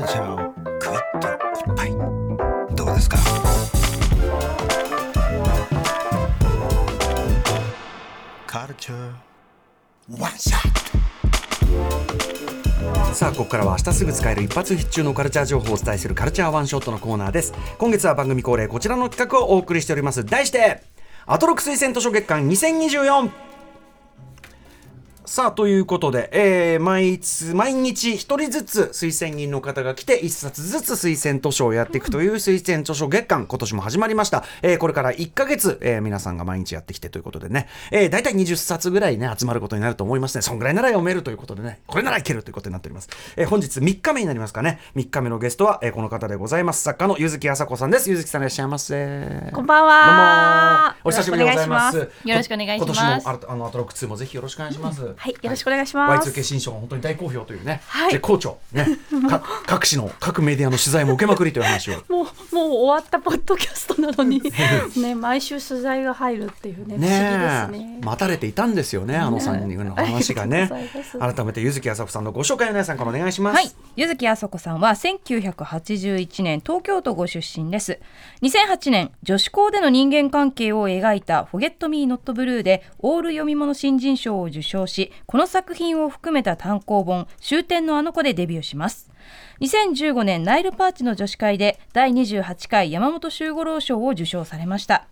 ルチャーをグイッと一杯どうですか？カルチャーワンショットさあここからは明日すぐ使える一発必中のカルチャー情報をお伝えするカルチャーワンショットのコーナーです。今月は番組恒例こちらの企画をお送りしております。題してアトロク推薦図書月間2024さあということで、えー、毎つ毎日一人ずつ推薦人の方が来て一冊ずつ推薦図書をやっていくという推薦図書月間今年も始まりました、えー、これから1ヶ月、えー、皆さんが毎日やってきてということでね、えー、大体20冊ぐらいね集まることになると思いますね。そんぐらいなら読めるということでね。これならいけるということになっております、えー、本日3日目になりますかね。3日目のゲストは、えー、この方でございます。作家の柚木麻子さんです。柚木さんいらっしゃいませ。こんばんは。お久しぶりでございます。よろしくお願いします。今年もああのアトロック2もぜひよろしくお願いします、はい、よろしくお願いします。Y2K 新書が本当に大好評というね、はい絶好調、ね、か各紙の各メディアの取材も受けまくりという話を。もうもう終わったポッドキャストなのに ね毎週取材が入るっていうね不思議ねえですね。待たれていたんですよね、あの3人の話がね。ありがとうございます。改めて、柚木あさこさんのご紹介を皆さんからお願いします。はい、柚木あそこさんは1981年東京都ご出身です。2008年女子校での人間関係を描いた「フォゲット・ミー・ノット・ブルー」でオール読み物新人賞を受賞しこの作品を含めた単行本「終点のあの子」でデビューします2015年ナイルパーチの女子会で第28回山本周五郎賞を受賞されました。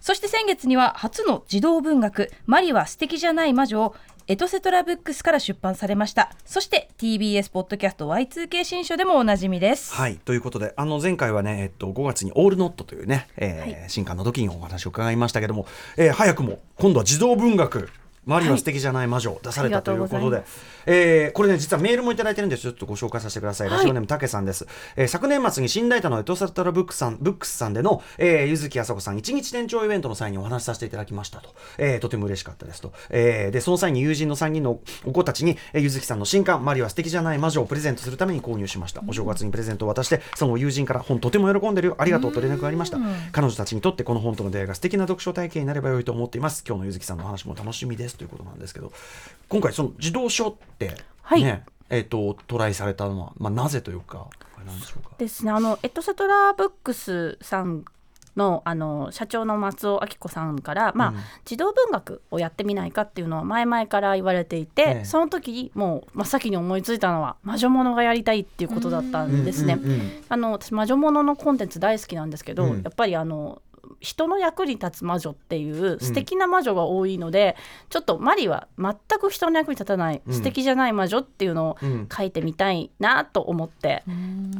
そして先月には初の児童文学「マリは素敵じゃない魔女」をエトセトラブックスから出版されました。そして TBS ポッドキャスト Y2K 新書でもおなじみです。はいということであの前回はね、えっと、5月に「オールノット」というね、えー新刊の時にお話を伺いましたけども、えー早くも今度は児童文学マリは素敵じゃない魔女、出されたということで。えーこれね実はメールもいただいてるんです。ちょっとご紹介させてください、はい。ラジオネームたけさんです、えー昨年末に新大田のエトサルタラブックさんブックスさんでの、えー、柚木あさこさん一日店長イベントの際にお話しさせていただきましたと、えーとても嬉しかったですと、えーでその際に友人の3人のお子たちに、えー、柚木さんの新刊「マリは素敵じゃない魔女」をプレゼントするために購入しました、お正月にプレゼントを渡してその友人から本とても喜んでるよありがとうと連絡がありました、彼女たちにとってこの本との出会いが素敵な読書体験になれば良いと思っています。今日の柚木さんのお話も楽しみですということなんですけど今回その児童書ってね、はい。えっ、とトライされたのは、まあ、なぜというかあれなんでしょうか？ですね。あのエトセトラブックスさんのあの社長の松尾明子さんから、まあうん。児童文学をやってみないかっていうのは前々から言われていて、ええ。その時にもう真っ先に思いついたのは魔女ものがやりたいっていうことだったんですね。あの私魔女もののコンテンツ大好きなんですけど、うん。やっぱりあの人の役に立つ魔女っていう素敵な魔女が多いので、ちょっとマリは全く人の役に立たない、うん。素敵じゃない魔女っていうのをうん。書いてみたいなと思って、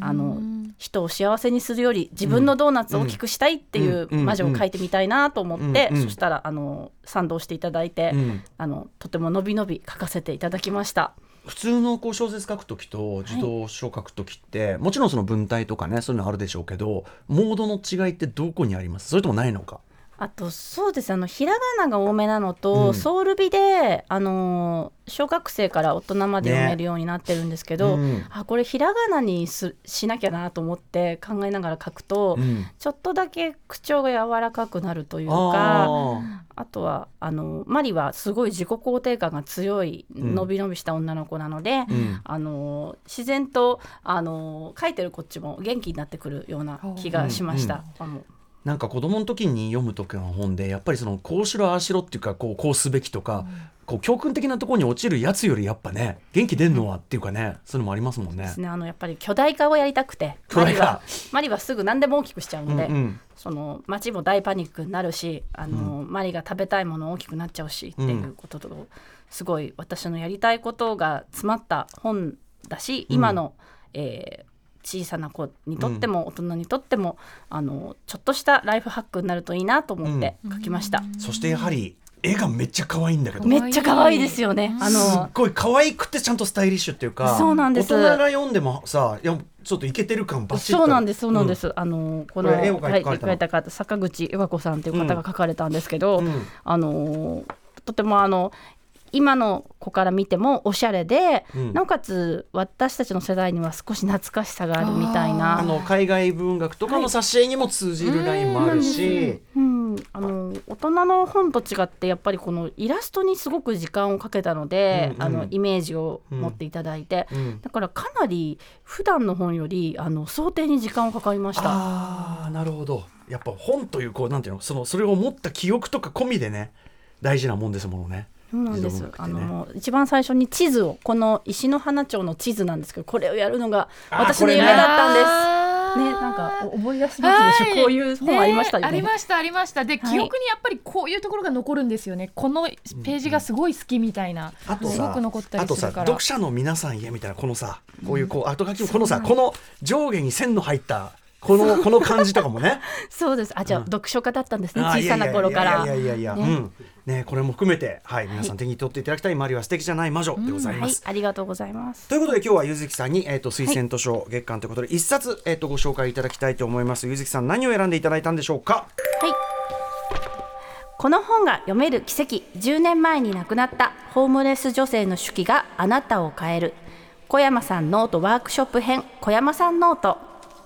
あの人を幸せにするより自分のドーナツを大きくしたいっていううん。魔女を書いてみたいなと思って、うん。うん。そしたらあの賛同していただいて、うん。あのとてものびのび書かせていただきました。普通のこう小説書くときと児童書書くときって、もちろんその文体とかねそういうのあるでしょうけどモードの違いってどこにあります？それともないのか？あとそうですあのひらがなが多めなのと、うん。ソウル美であの小学生から大人まで読めるようになってるんですけど、うん。あこれひらがなにすしなきゃなと思って考えながら書くと、うん。ちょっとだけ口調が柔らかくなるというあかー。あとはあのマリはすごい自己肯定感が強いうん。のびのびした女の子なので、うん。あの自然とあの書いてるこっちも元気になってくるような気がしました。あのなんか子供の時に読む時の本でやっぱりそのこうしろああしろっていうかこうこうすべきとか、こう教訓的なところに落ちるやつよりやっぱね元気出んのはっていうかね、そういうのもありますもんね。です。ね。あのやっぱり巨大化をやりたくてマリはマリはすぐ何でも大きくしちゃうので、うんうん。その街も大パニックになるしあの、マリが食べたいもの大きくなっちゃうしっていうことと、すごい私のやりたいことが詰まった本だし今の、えー小さな子にとっても大人にとっても、あのちょっとしたライフハックになるといいなと思って書きました。そしてやはり絵がめっちゃ可愛いんだけど。めっちゃ可愛いですよね。あすっのごい可愛くてちゃんとスタイリッシュっていうかそうなんです。大人が読んでもさいやちょっとイケてる感バッチリそうなんですそうなんです、あのこのこれ絵を描いはい描いた方坂口由和子さんという方が書かれたんですけど、うん。あのとてもあの今の子から見てもおしゃれで、うん。なおかつ私たちの世代には少し懐かしさがあるみたいな。あの海外文学とかの挿絵にも通じるラインもあるし、うん、あの大人の本と違ってやっぱりこのイラストにすごく時間をかけたので、うんうん。あのイメージを持っていただいて、うん。だからかなり普段の本よりあの想定に時間をかかりました。ああなるほど。やっぱ本というこうなんていうのそのそれを持った記憶とか込みでね大事なもんですものね。そうなんです、自動あの一番最初に地図をこの石の花町の地図なんですけどこれをやるのが私の夢だったんです。ねなんかお覚え出しますでしょ、はい。こういう本ありましたよね。ありましたありました。で、はい。記憶にやっぱりこういうところが残るんですよね。このページがすごい好きみたいな、あとすごさく残ったあとさりするから。読者の皆さんへみたいなこのさこういうこう後書きもこのさこの上下に線の入ったこのこの感じとかもね。そうです。あじゃあ、うん。読書家だったんですね。小さな頃から。いやいやいや。うん。ね。これも含めてはい皆さん手に取っていただきたいマリは素敵じゃない魔女でございます。はい。ありがとうございます。ということで今日はゆずきさんに、えー、と推薦図書月間ということで一冊、えー、とご紹介いただきたいと思います。ゆずきさん何を選んでいただいたんでしょうか？はい。この本が読める奇跡。10年前に亡くなったホームレス女性の手記があなたを変える。小山さんノートワークショップ編。小山さんノート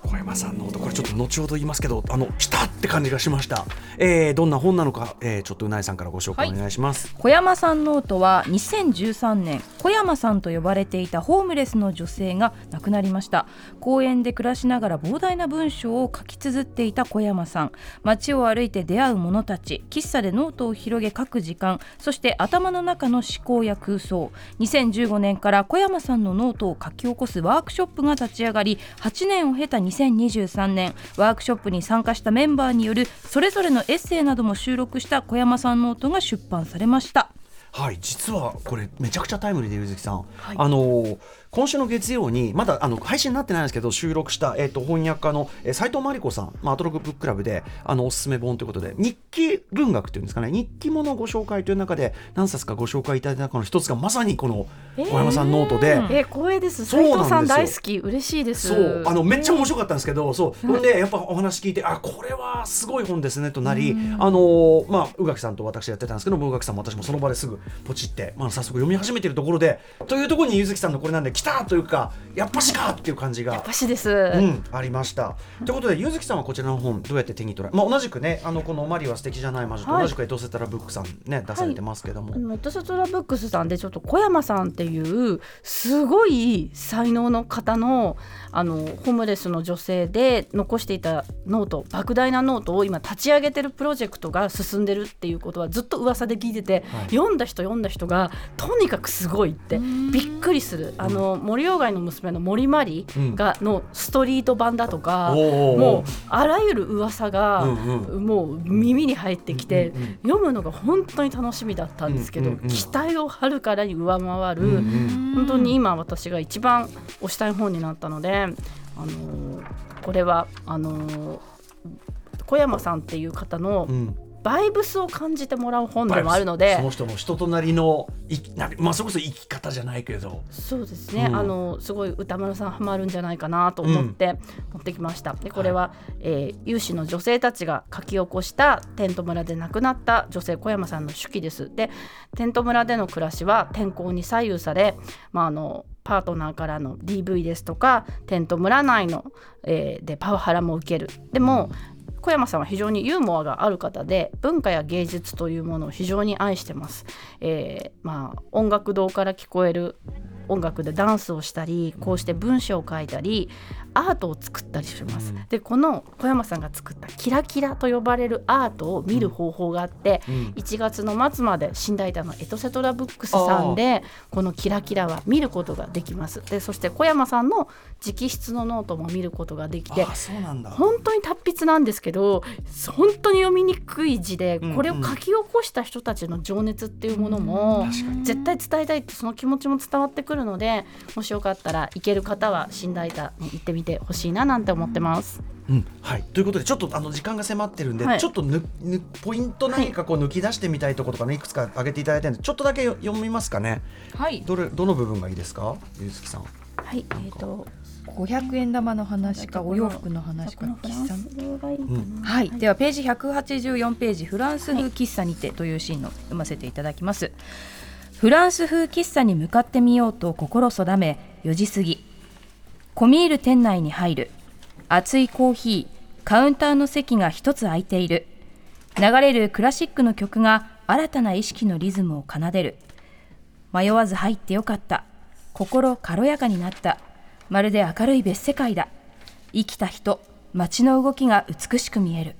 小山さんノートこれちょっと後ほど言いますけどあの来たって感じがしました、えー、どんな本なのか、えー、ちょっと宇内さんからご紹介お願いします、小山さんノートは2013年小山さんと呼ばれていたホームレスの女性が亡くなりました。公園で暮らしながら膨大な文章を書き綴っていた小山さん。街を歩いて出会う者たち喫茶でノートを広げ書く時間そして頭の中の思考や空想。2015年から小山さんのノートを書き起こすワークショップが立ち上がり8年を経た2023年ワークショップに参加したメンバーによるそれぞれのエッセイなども収録した小山さんノートが出版されました。はい実はこれめちゃくちゃタイムリーでゆずきさん、あのー今週の月曜にまだあの配信になってないんですけど収録した、えー、と翻訳家のえー斉藤真理子さん、まあ、アトロクブッククラブであのおすすめ本ということで日記文学っていうんですかね日記ものご紹介という中で何冊かご紹介いただいた中の一つがまさにこの小山さんノートで。え光栄です。そうなんですよ斉藤さん大好き嬉しいです。そうあのめっちゃ面白かったんですけど、そうほんでやっぱお話聞いてあこれはすごい本ですねとなり、あのまあ宇垣さんと私やってたんですけど宇垣さんも私もその場ですぐポチって、まあ、早速読み始めてるところでというところに柚木さんのこれなんで来たというかやっぱしかっていう感じが。私です、うん、ありました。ということで、柚木さんはこちらの本、どうやって手に取られ、まあ、同じくね、あのこのマリは素敵じゃない魔女とはい同じくエトセトラブックさんね、出されてますけども。あのエトセトラブックスさんでちょっと小山さんっていうすごい才能の方のあのホームレスの女性で残していたノート莫大なノートを今立ち上げてるプロジェクトが進んでるっていうことはずっと噂で聞いてて、はい読んだ人読んだ人がとにかくすごいってびっくりするあの森鴎外の娘の森茉莉がのストリート版だとか、もうあらゆる噂が、うんもう耳に入ってきて、読むのが本当に楽しみだったんですけど、期待をはるからに上回る、本当に今私が一番推したい本になったので、あのーこれはあのー小山さんっていう方のうんバイブスを感じてもらう本でもあるのでその人の人となりのいなまあそれこそ生き方じゃないけどそうですね、うんあのすごい歌丸さんハマるんじゃないかなと思って持ってきました。でこれは、えー有志の女性たちが書き起こしたテント村で亡くなった女性小山さんの手記です。でテント村での暮らしは天候に左右され、まあ、あのパートナーからの DV ですとかテント村内の、えーでパワハラも受ける。でも小山さんは非常にユーモアがある方で文化や芸術というものを非常に愛してます。えーまあ、音楽堂から聞こえる音楽でダンスをしたりこうして文章を書いたりアートを作ったりします。うん。でこの小山さんが作ったキラキラと呼ばれるアートを見る方法があって、うん。1月の末まで新代田のエトセトラブックスさんでこのキラキラは見ることができます。でそして小山さんの直筆のノートも見ることができてあそうなんだ。本当に達筆なんですけど本当に読みにくい字でうんこれを書き起こした人たちの情熱っていうものも絶対伝えたいってその気持ちも伝わってくるのでもしよかったら行ける方は新大田に行ってみてほしいななんて思ってます。うんはい、ということでちょっとあの時間が迫ってるんで、はい。ちょっとぬぬポイント何かこう抜き出してみたいところとかねいくつか挙げていただいてるんでちょっとだけよ読みますかね。はい。どれどの部分がいいですか？ゆずきさん。はい、えー、と500円玉の話かお洋服の話か喫茶。はい、ではページ184ページフランス風喫茶にてというシーンを読ませていただきます、フランス風喫茶に向かってみようと心定め4時過ぎ。込み入る店内に入る。熱いコーヒー。カウンターの席が一つ空いている。流れるクラシックの曲が新たな意識のリズムを奏でる。迷わず入ってよかった。心軽やかになった。まるで明るい別世界だ。生きた人街の動きが美しく見える。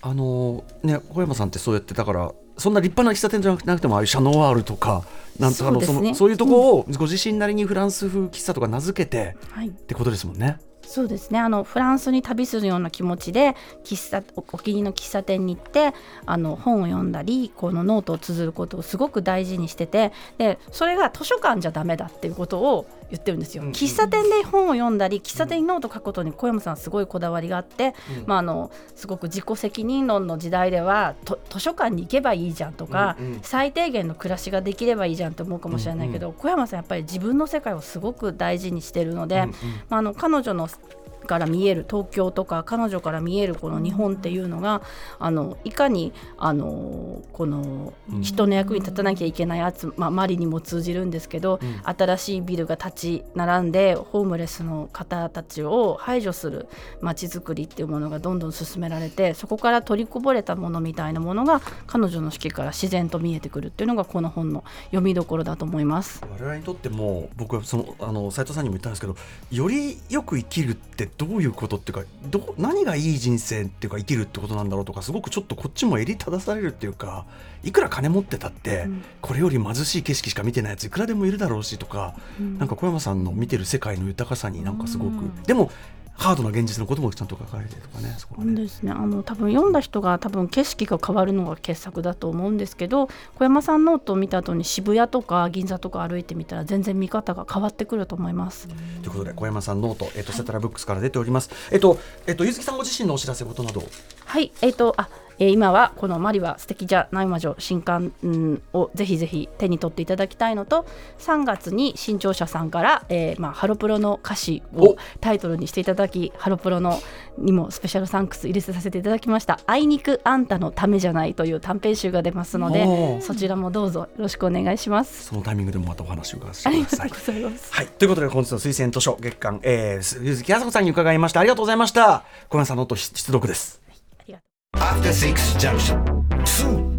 あのね小山さんってそうやってだからそんな立派な喫茶店じゃなくてもああいうシャノワールとかなんとかのそのそういうとこをご自身なりにフランス風喫茶とか名付けてはい。ってことですもんね。そうですね。あのフランスに旅するような気持ちで喫茶おお気に入りの喫茶店に行ってあの本を読んだりこのノートを綴ることをすごく大事にしててでそれが図書館じゃダメだっていうことを言ってるんですよ。喫茶店で本を読んだり喫茶店にノートを書くことに小山さんはすごいこだわりがあって、まあ、あのすごく自己責任論の時代ではと図書館に行けばいいじゃんとか、うんうん。最低限の暮らしができればいいじゃんって思うかもしれないけど、小山さんやっぱり自分の世界をすごく大事にしてるので、まあ、あの彼女のから見える東京とか彼女から見えるこの日本っていうのがあのいかにあのこの人の役に立たなきゃいけないやつ、まあ、マリにも通じるんですけど、新しいビルが立ち並んでホームレスの方たちを排除する街づくりっていうものがどんどん進められてそこから取りこぼれたものみたいなものが彼女の式から自然と見えてくるっていうのがこの本の読みどころだと思います。我々にとっても僕はそのあの斉藤さんにも言ったんですけどよりよく生きるってどういうことっていうかど何がいい人生っていうか生きるってことなんだろうとかすごくちょっとこっちも襟正されるっていうかいくら金持ってたって、うん。これより貧しい景色しか見てないやついくらでもいるだろうしとか、うんなんか小山さんの見てる世界の豊かさになんかすごく、うんでもハードな現実のこともちゃんと書かれてるとかねそこはね。ですねあの多分読んだ人が多分景色が変わるのが傑作だと思うんですけど小山さんノートを見た後に渋谷とか銀座とか歩いてみたら全然見方が変わってくると思います。ということで小山さんノート、エトセトラブックスから出ております。えっとえっと柚木さんご自身のお知らせことなどはい、えっ、とあ、えー今はこのマリは素敵じゃない魔女新刊、うんをぜひぜひ手に取っていただきたいのと、3月に新潮社さんから、えーまあハロプロの歌詞をおタイトルにしていただき、ハロプロのにもスペシャルサンクス入れさせていただきました。あいにくあんたのためじゃないという短編集が出ますのおでー、そちらもどうぞよろしくお願いします。そのタイミングでもまたお話を伺わせてくださいがといます。はい、ということで本日の推薦図書月間、えー、ゆずきあさこさんに伺いましたありがとうございました小山さんの音出読です。ありがとう After Six Junction. Soon.